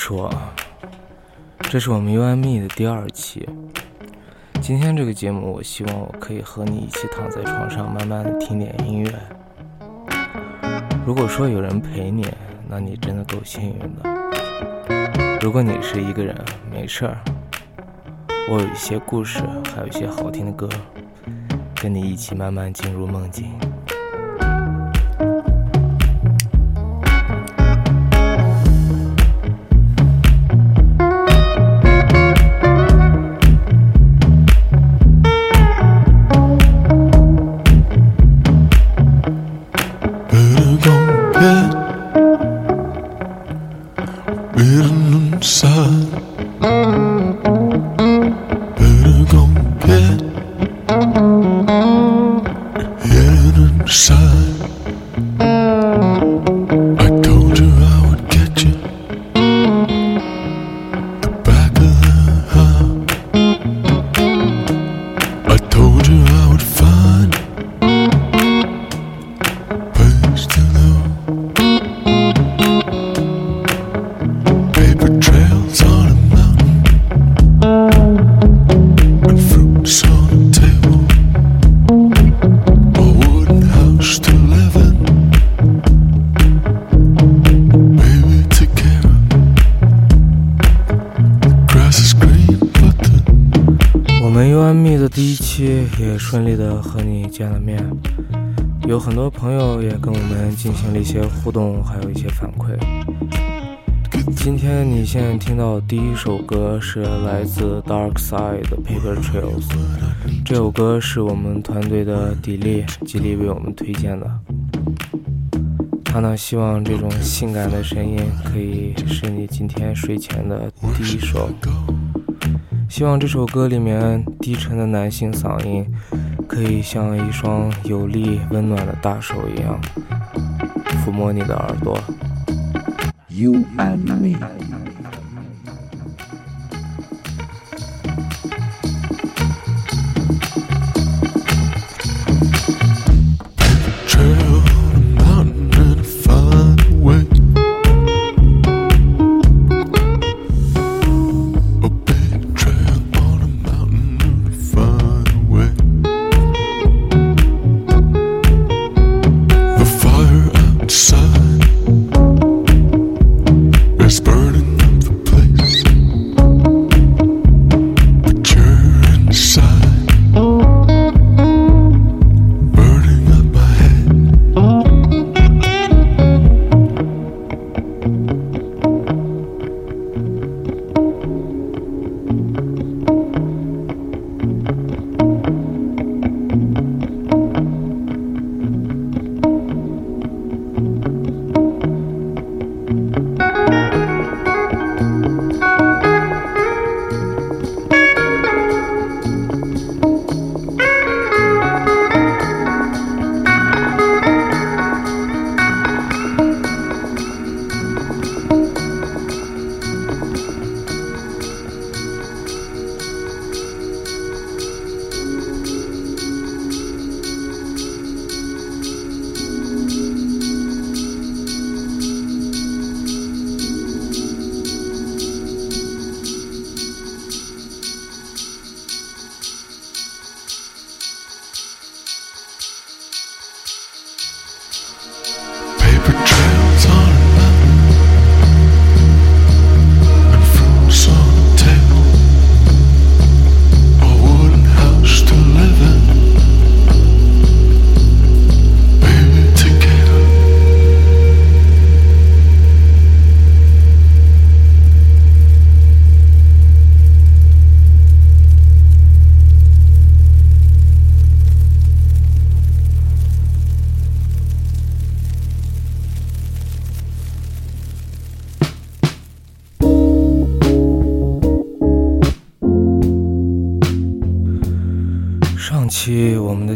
说，这是我们 U M E 的第二期。今天这个节目，我希望我可以和你一起躺在床上，慢慢的听点音乐。如果说有人陪你，那你真的够幸运的。如果你是一个人，没事儿，我有一些故事，还有一些好听的歌，跟你一起慢慢进入梦境。顺利的和你见了面，有很多朋友也跟我们进行了一些互动，还有一些反馈。今天你现在听到的第一首歌是来自 Dark Side 的 Paper Trails，这首歌是我们团队的迪丽极力为我们推荐的。他呢希望这种性感的声音可以是你今天睡前的第一首。希望这首歌里面低沉的男性嗓音，可以像一双有力温暖的大手一样，抚摸你的耳朵。You and me。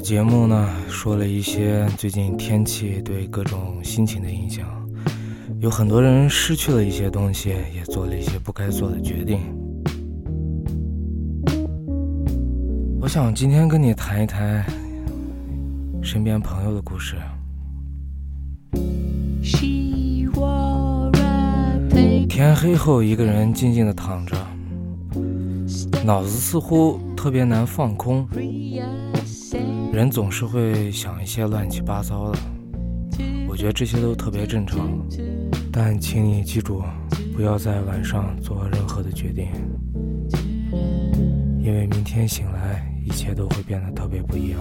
节目呢，说了一些最近天气对各种心情的影响，有很多人失去了一些东西，也做了一些不该做的决定。我想今天跟你谈一谈身边朋友的故事。天黑后，一个人静静的躺着，脑子似乎特别难放空。人总是会想一些乱七八糟的，我觉得这些都特别正常。但请你记住，不要在晚上做任何的决定，因为明天醒来，一切都会变得特别不一样。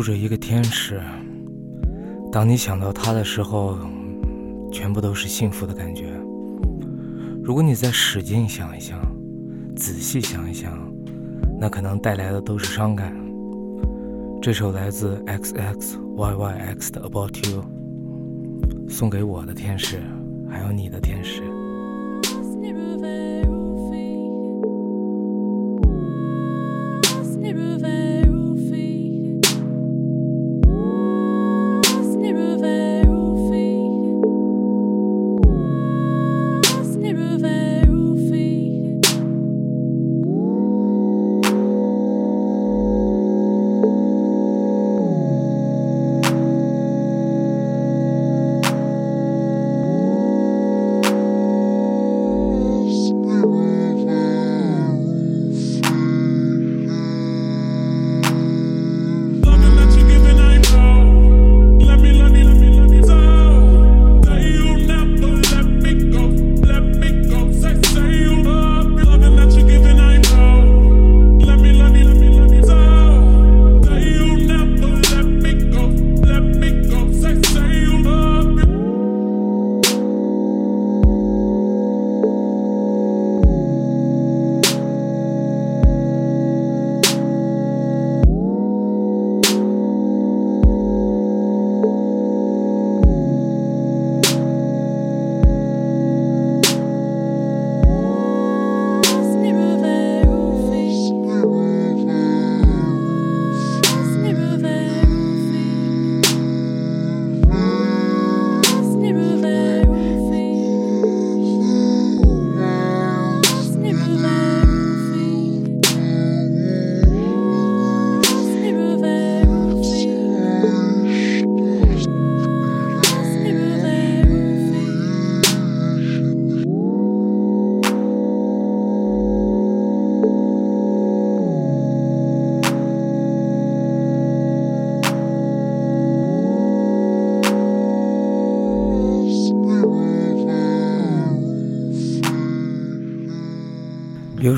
住着一个天使。当你想到他的时候，全部都是幸福的感觉。如果你再使劲想一想，仔细想一想，那可能带来的都是伤感。这首来自 X X Y Y X 的 About You，送给我的天使，还有你的天使。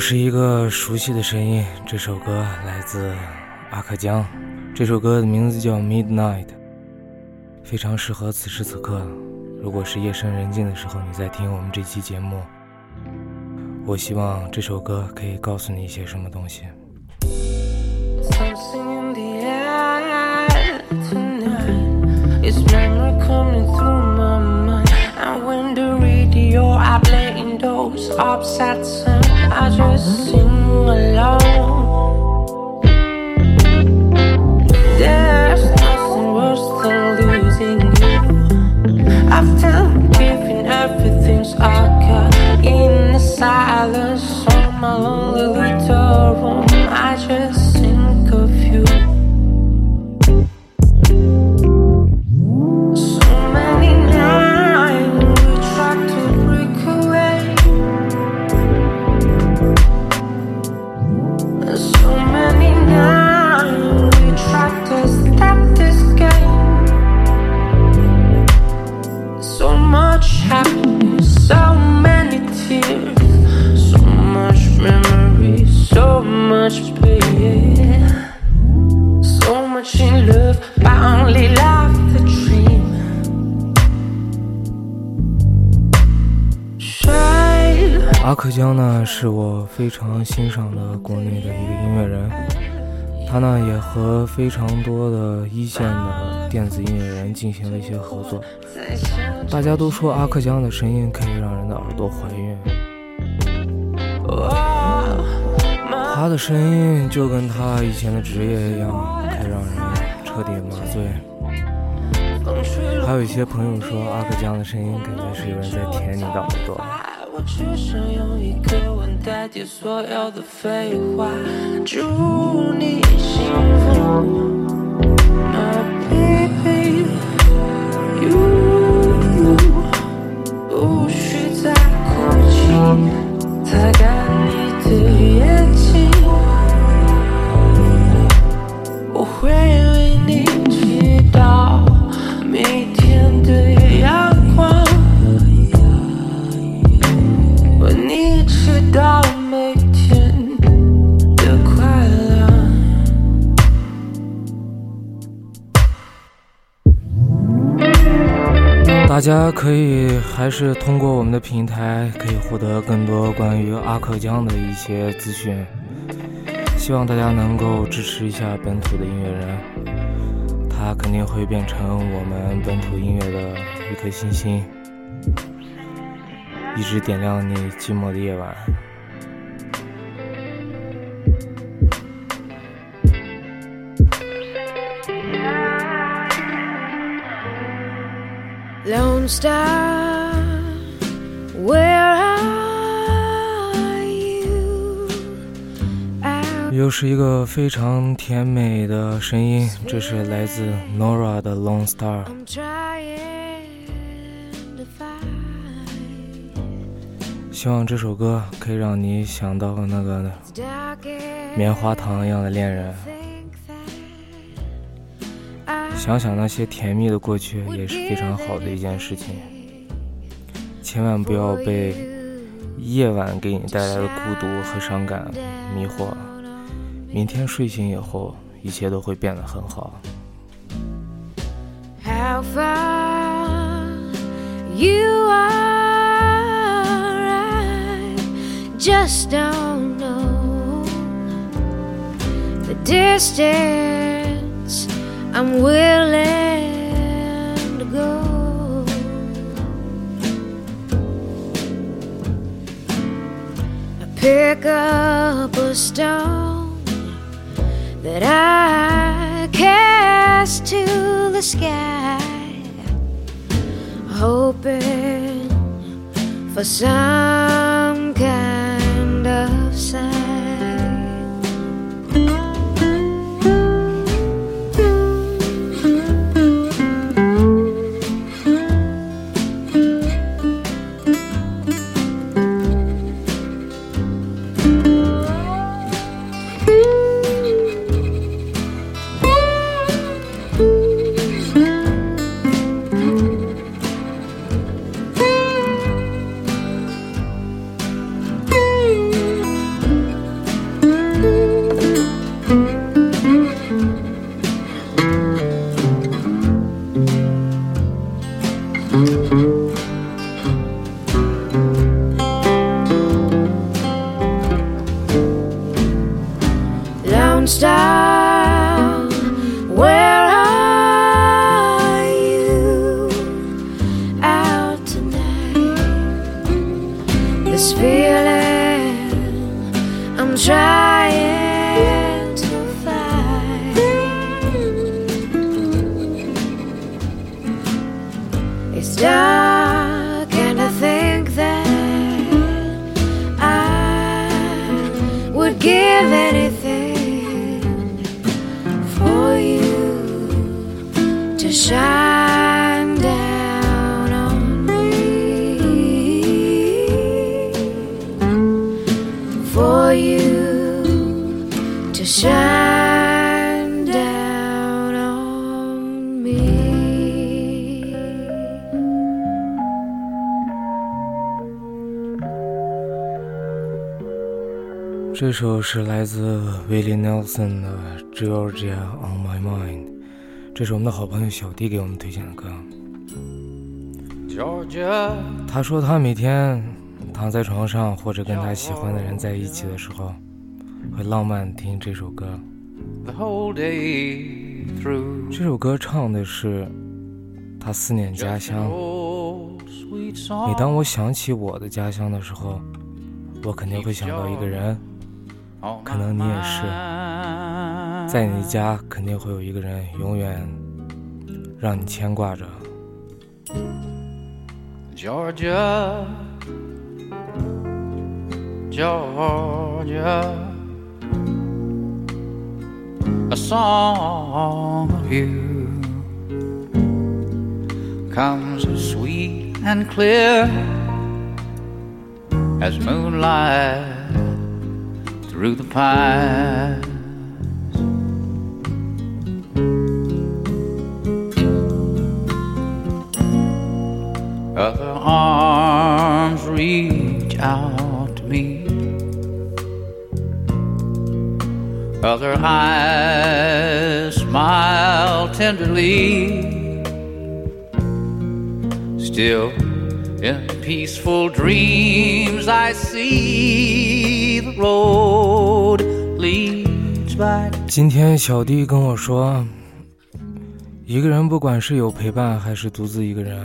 是一个熟悉的声音，这首歌来自阿克江，这首歌的名字叫《Midnight》，非常适合此时此刻。如果是夜深人静的时候，你在听我们这期节目，我希望这首歌可以告诉你一些什么东西。I just sing alone. There's nothing worse than losing you. After giving everything I got in the silence on my lonely 是我非常欣赏的国内的一个音乐人，他呢也和非常多的一线的电子音乐人进行了一些合作。大家都说阿克江的声音可以让人的耳朵怀孕，他的声音就跟他以前的职业一样，可以让人彻底麻醉。还有一些朋友说阿克江的声音感觉是有人在舔你的耳朵。只想用一个吻代替所有的废话，祝你幸福可以还是通过我们的平台，可以获得更多关于阿克江的一些资讯。希望大家能够支持一下本土的音乐人，他肯定会变成我们本土音乐的一颗星星。一直点亮你寂寞的夜晚。Lone Star, where are you? 又是一个非常甜美的声音，这是来自 Nora 的 Lone Star。希望这首歌可以让你想到那个棉花糖一样的恋人，想想那些甜蜜的过去也是非常好的一件事情。千万不要被夜晚给你带来的孤独和伤感迷惑，明天睡醒以后，一切都会变得很好。just don't know the distance I'm willing to go. I pick up a stone that I cast to the sky, hoping for some kind 这首是来自 Willie Nelson 的《Georgia on My Mind》，这是我们的好朋友小弟给我们推荐的歌。他说他每天躺在床上或者跟他喜欢的人在一起的时候，会浪漫听这首歌。这首歌唱的是他思念家乡。每当我想起我的家乡的时候，我肯定会想到一个人。可能你也是，在你家肯定会有一个人永远让你牵挂着。Georgia, Georgia, a song of you comes as sweet and clear as moonlight through the pines. Other arms reach out to me. Other eyes smile tenderly. Still in peaceful dreams, I see the road leads. 今天小弟跟我说，一个人不管是有陪伴还是独自一个人，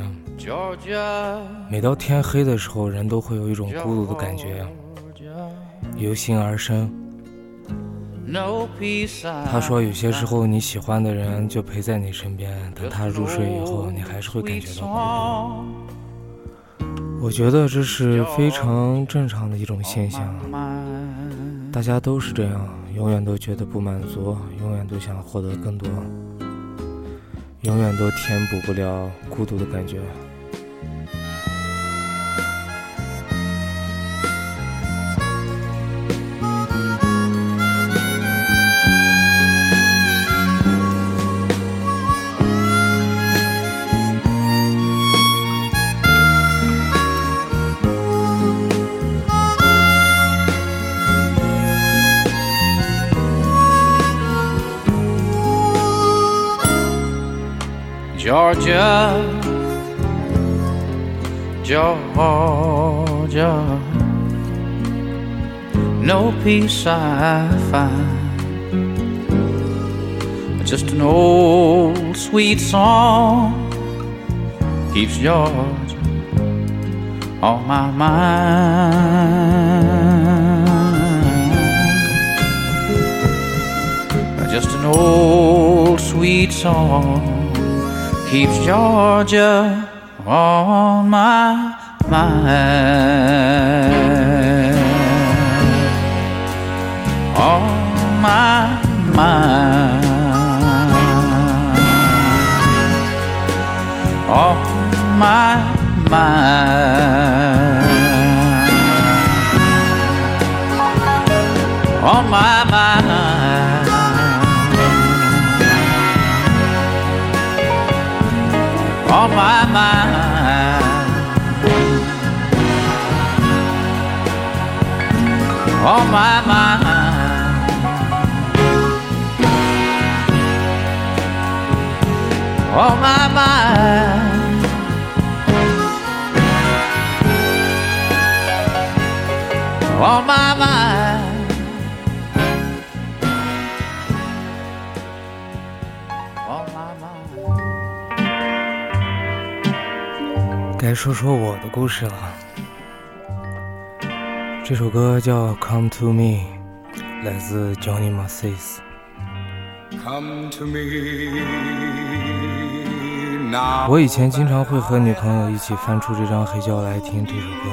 每到天黑的时候，人都会有一种孤独的感觉，由心而生。他说，有些时候你喜欢的人就陪在你身边，等他入睡以后，你还是会感觉到孤独。我觉得这是非常正常的一种现象，大家都是这样，永远都觉得不满足，永远都想获得更多，永远都填补不了孤独的感觉。Georgia, Georgia, no peace I find. Just an old sweet song keeps Georgia on my mind. Just an old sweet song keeps Georgia on my mind. On my mind. On my mind. On my On my mind. On my mind. On my mind. 该说说我的故事了。这首歌叫《Come to Me》，来自 Johnny Mathis。我以前经常会和女朋友一起翻出这张黑胶来听这首歌。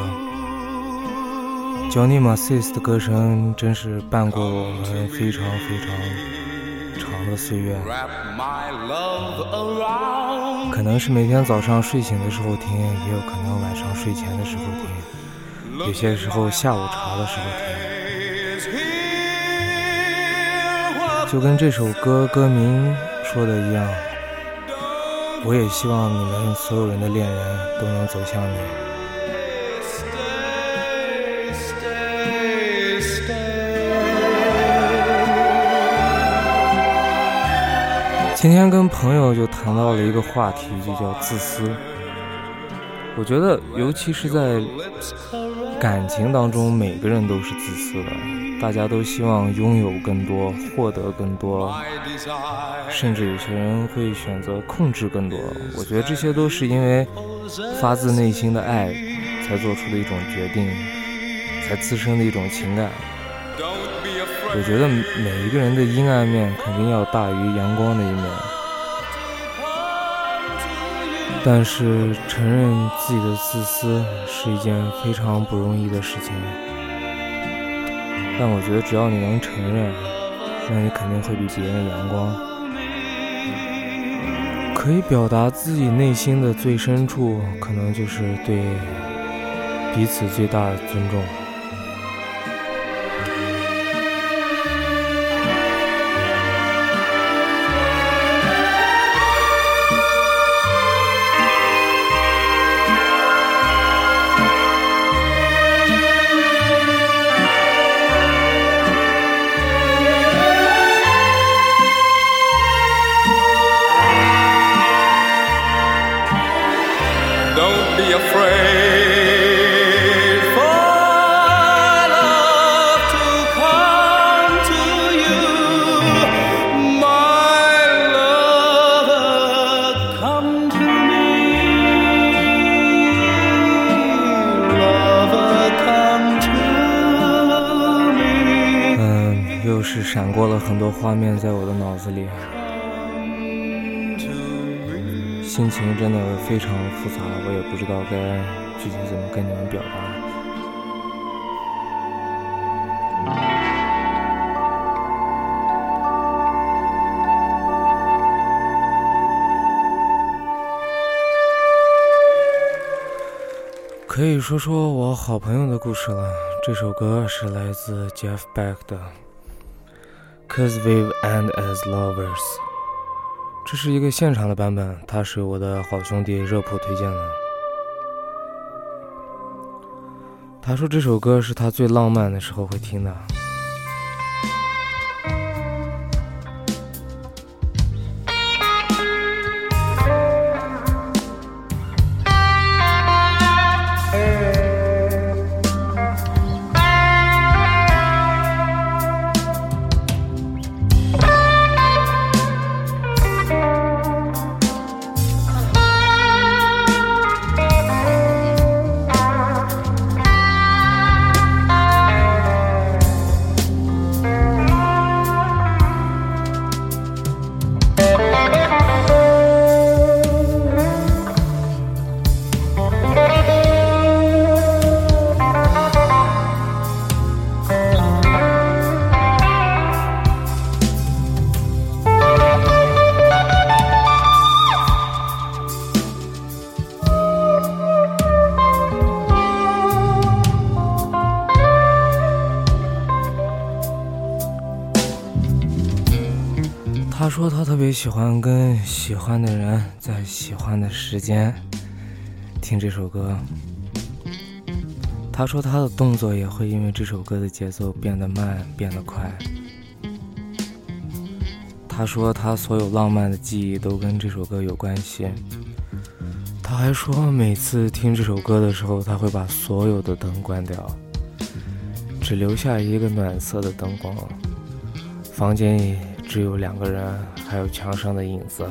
Johnny Mathis 的歌声真是伴过我们非常非常。长的岁月，可能是每天早上睡醒的时候听，也有可能晚上睡前的时候听，有些时候下午茶的时候听，就跟这首歌歌名说的一样，我也希望你们所有人的恋人都能走向你。今天跟朋友就谈到了一个话题，就叫自私。我觉得，尤其是在感情当中，每个人都是自私的。大家都希望拥有更多，获得更多，甚至有些人会选择控制更多。我觉得这些都是因为发自内心的爱才做出的一种决定，才滋生的一种情感。我觉得每一个人的阴暗面肯定要大于阳光的一面。但是承认自己的自私是一件非常不容易的事情。但我觉得只要你能承认，那你肯定会比别人阳光。可以表达自己内心的最深处，可能就是对彼此最大的尊重。很多画面在我的脑子里，心情真的非常复杂，我也不知道该具体怎么跟你们表达。可以说说我好朋友的故事了。这首歌是来自 Jeff Beck 的。Cause we've end as lovers，这是一个现场的版本，它是我的好兄弟热普推荐的。他说这首歌是他最浪漫的时候会听的。喜欢跟喜欢的人在喜欢的时间听这首歌。他说他的动作也会因为这首歌的节奏变得慢，变得快。他说他所有浪漫的记忆都跟这首歌有关系。他还说每次听这首歌的时候，他会把所有的灯关掉，只留下一个暖色的灯光，房间里。只有两个人，还有墙上的影子。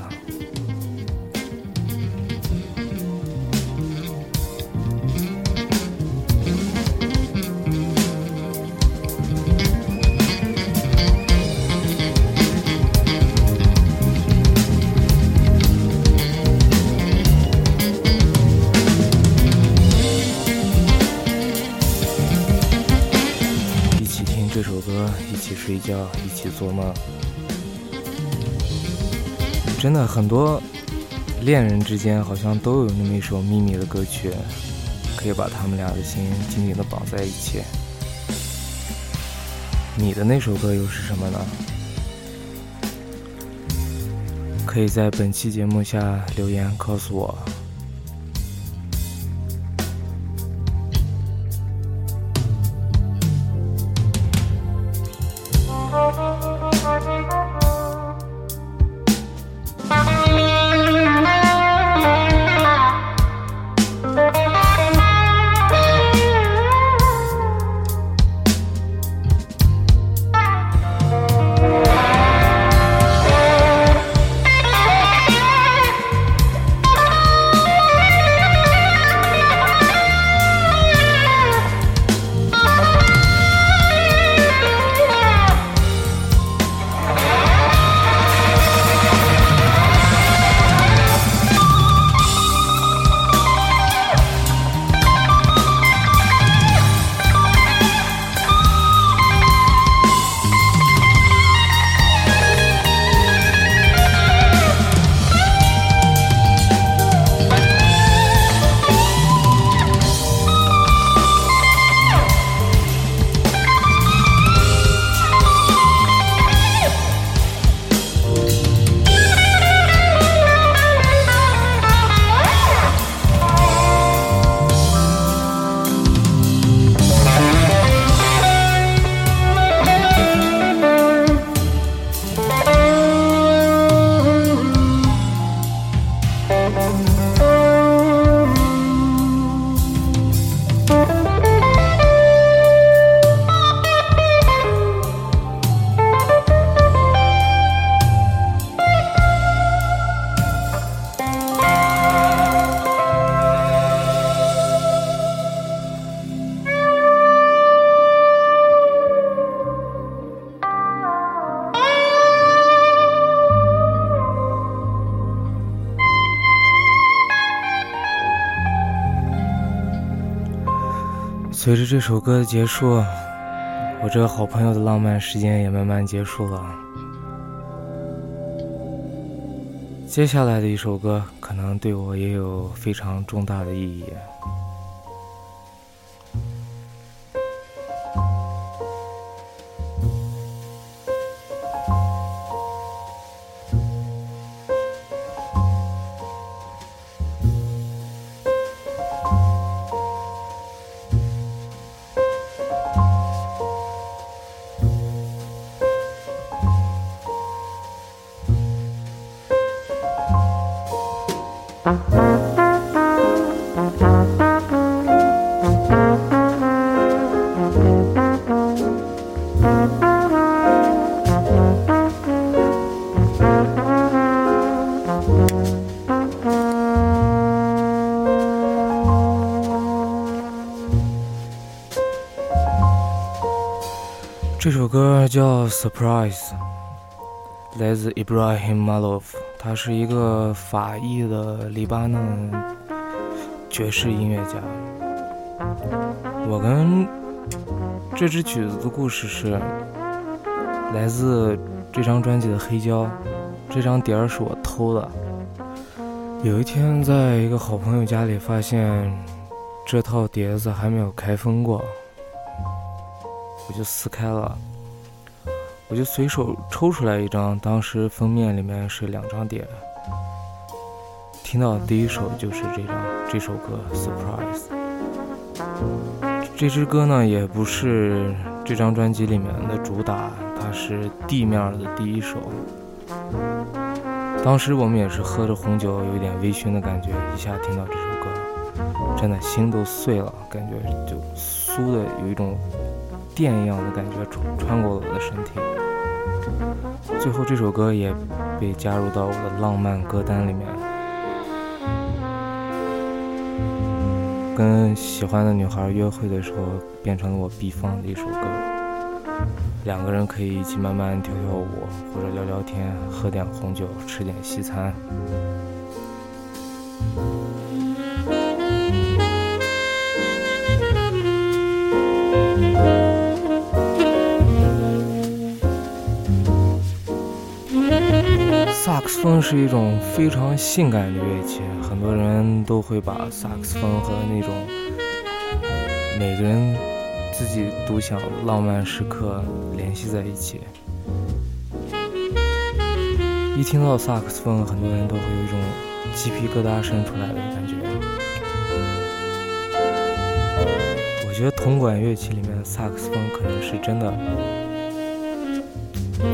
一起听这首歌，一起睡觉，一起做梦。真的很多恋人之间好像都有那么一首秘密的歌曲，可以把他们俩的心紧紧的绑在一起。你的那首歌又是什么呢？可以在本期节目下留言告诉我。随着这首歌的结束，我这个好朋友的浪漫时间也慢慢结束了。接下来的一首歌，可能对我也有非常重大的意义。首歌叫《Surprise》，来自 Ibrahim Malouf，他是一个法裔的黎巴嫩爵士音乐家。我跟这支曲子的故事是来自这张专辑的黑胶，这张碟儿是我偷的。有一天，在一个好朋友家里发现这套碟子还没有开封过。我就撕开了，我就随手抽出来一张，当时封面里面是两张碟，听到第一首就是这张这首歌《Surprise》。这支歌呢也不是这张专辑里面的主打，它是地面的第一首。当时我们也是喝着红酒，有一点微醺的感觉，一下听到这首歌，真的心都碎了，感觉就酥的有一种。电一样的感觉穿穿过了我的身体，最后这首歌也被加入到我的浪漫歌单里面。跟喜欢的女孩约会的时候，变成了我必放的一首歌。两个人可以一起慢慢跳跳舞，或者聊聊天，喝点红酒，吃点西餐。风是一种非常性感的乐器，很多人都会把萨克斯风和那种每个人自己独享浪漫时刻联系在一起。一听到萨克斯风，很多人都会有一种鸡皮疙瘩生出来的感觉。我觉得铜管乐器里面萨克斯风可能是真的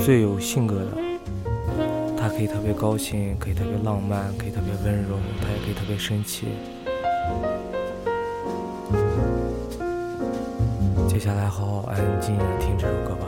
最有性格的。可以特别高兴，可以特别浪漫，可以特别温柔，它也可以特别生气。接下来，好好安静听这首歌吧。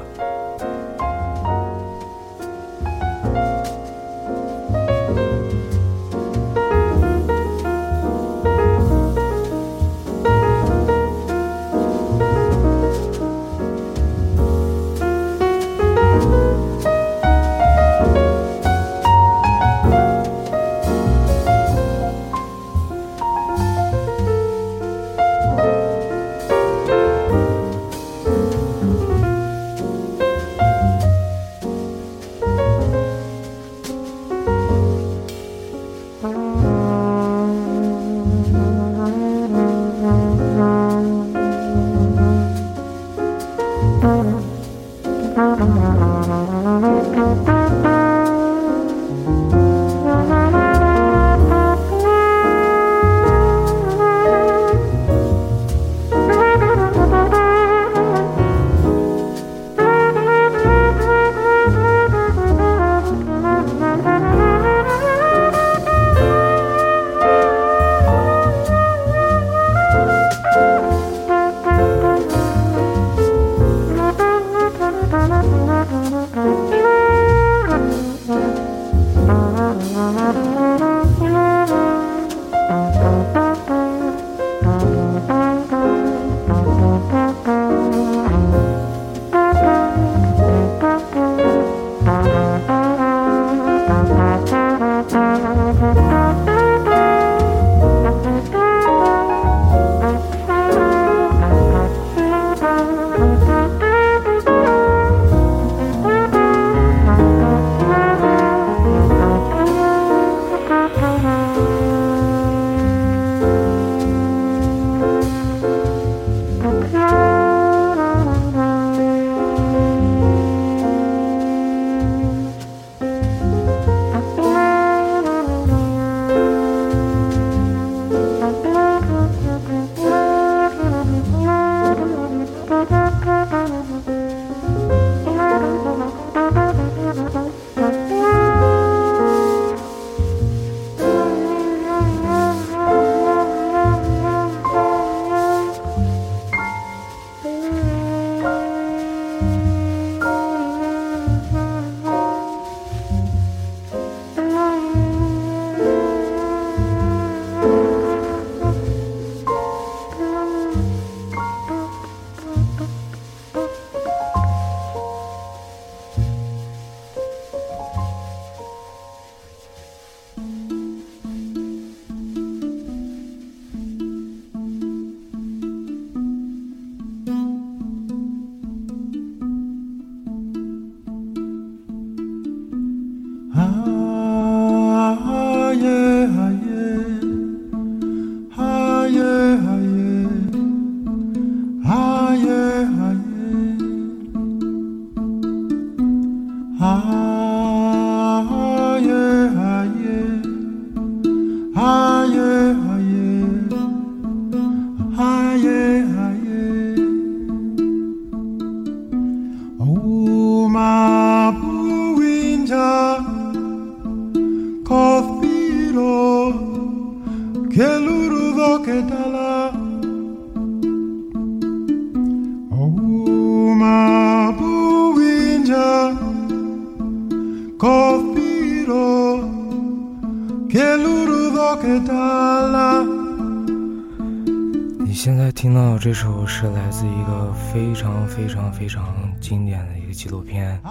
这首是来自一个非常非常非常经典的一个纪录片，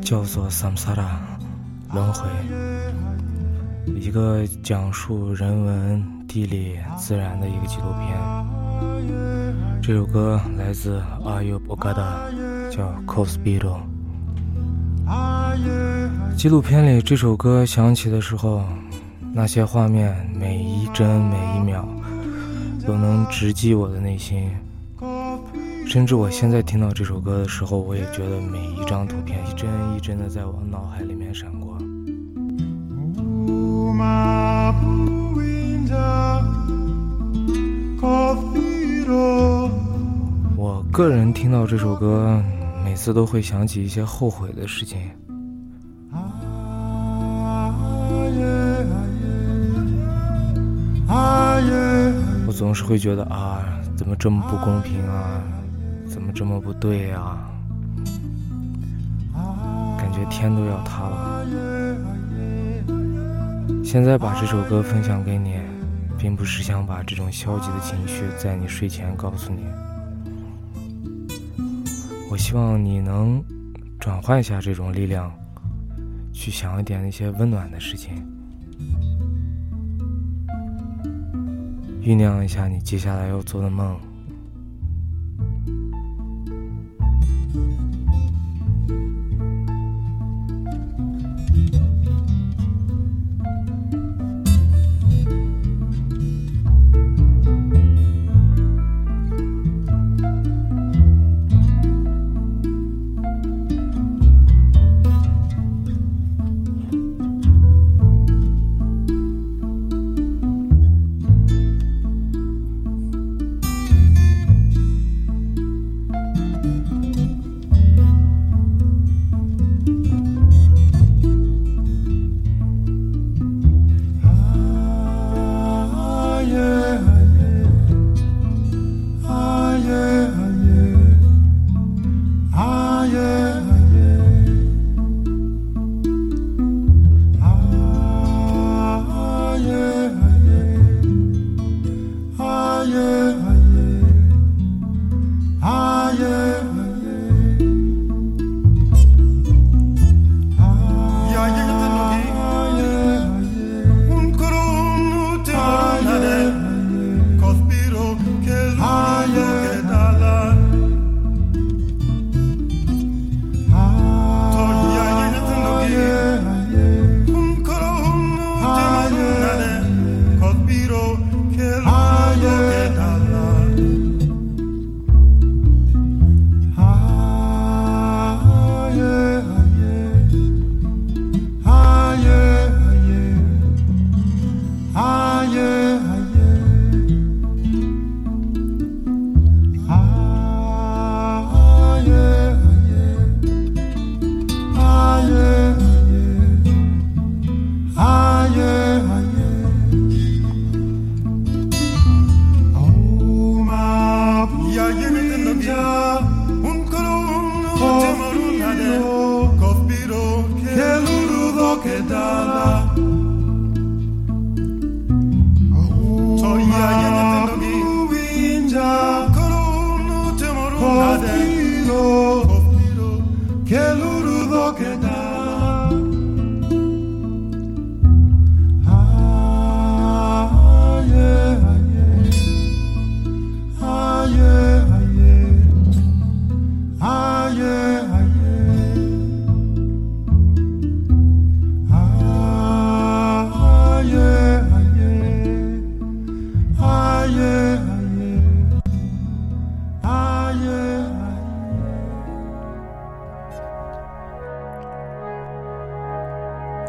叫做《Samsara》轮回，一个讲述人文、地理、自然的一个纪录片。这首歌来自 Ayub Ogada，叫《Cosbito》。纪录片里这首歌响起的时候，那些画面每一帧每一秒都能直击我的内心，甚至我现在听到这首歌的时候，我也觉得每一张图片一帧一帧的在我脑海里面闪过。我个人听到这首歌，每次都会想起一些后悔的事情。我总是会觉得啊，怎么这么不公平啊，怎么这么不对啊，感觉天都要塌了。现在把这首歌分享给你，并不是想把这种消极的情绪在你睡前告诉你。我希望你能转换一下这种力量，去想一点那些温暖的事情。酝酿一下你接下来要做的梦。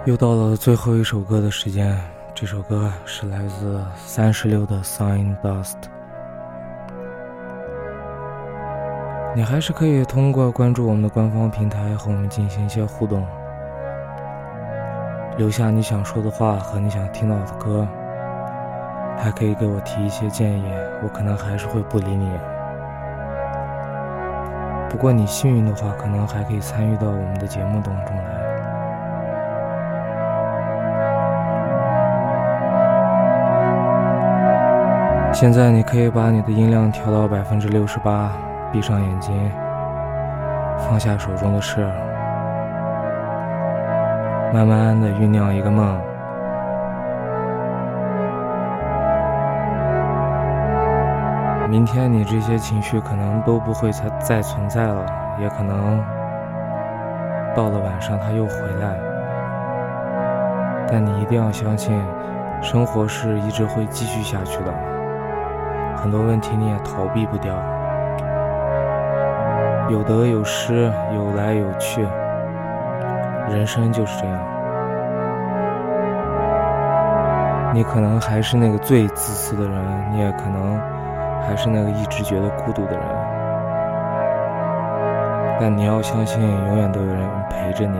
又到了最后一首歌的时间，这首歌是来自三十六的《Sign Dust》。你还是可以通过关注我们的官方平台和我们进行一些互动。留下你想说的话和你想听到的歌，还可以给我提一些建议，我可能还是会不理你。不过你幸运的话，可能还可以参与到我们的节目当中来。现在你可以把你的音量调到百分之六十八，闭上眼睛，放下手中的事。慢慢的酝酿一个梦。明天你这些情绪可能都不会再再存在了，也可能到了晚上他又回来。但你一定要相信，生活是一直会继续下去的。很多问题你也逃避不掉，有得有失，有来有去。人生就是这样，你可能还是那个最自私的人，你也可能还是那个一直觉得孤独的人，但你要相信，永远都有人陪着你。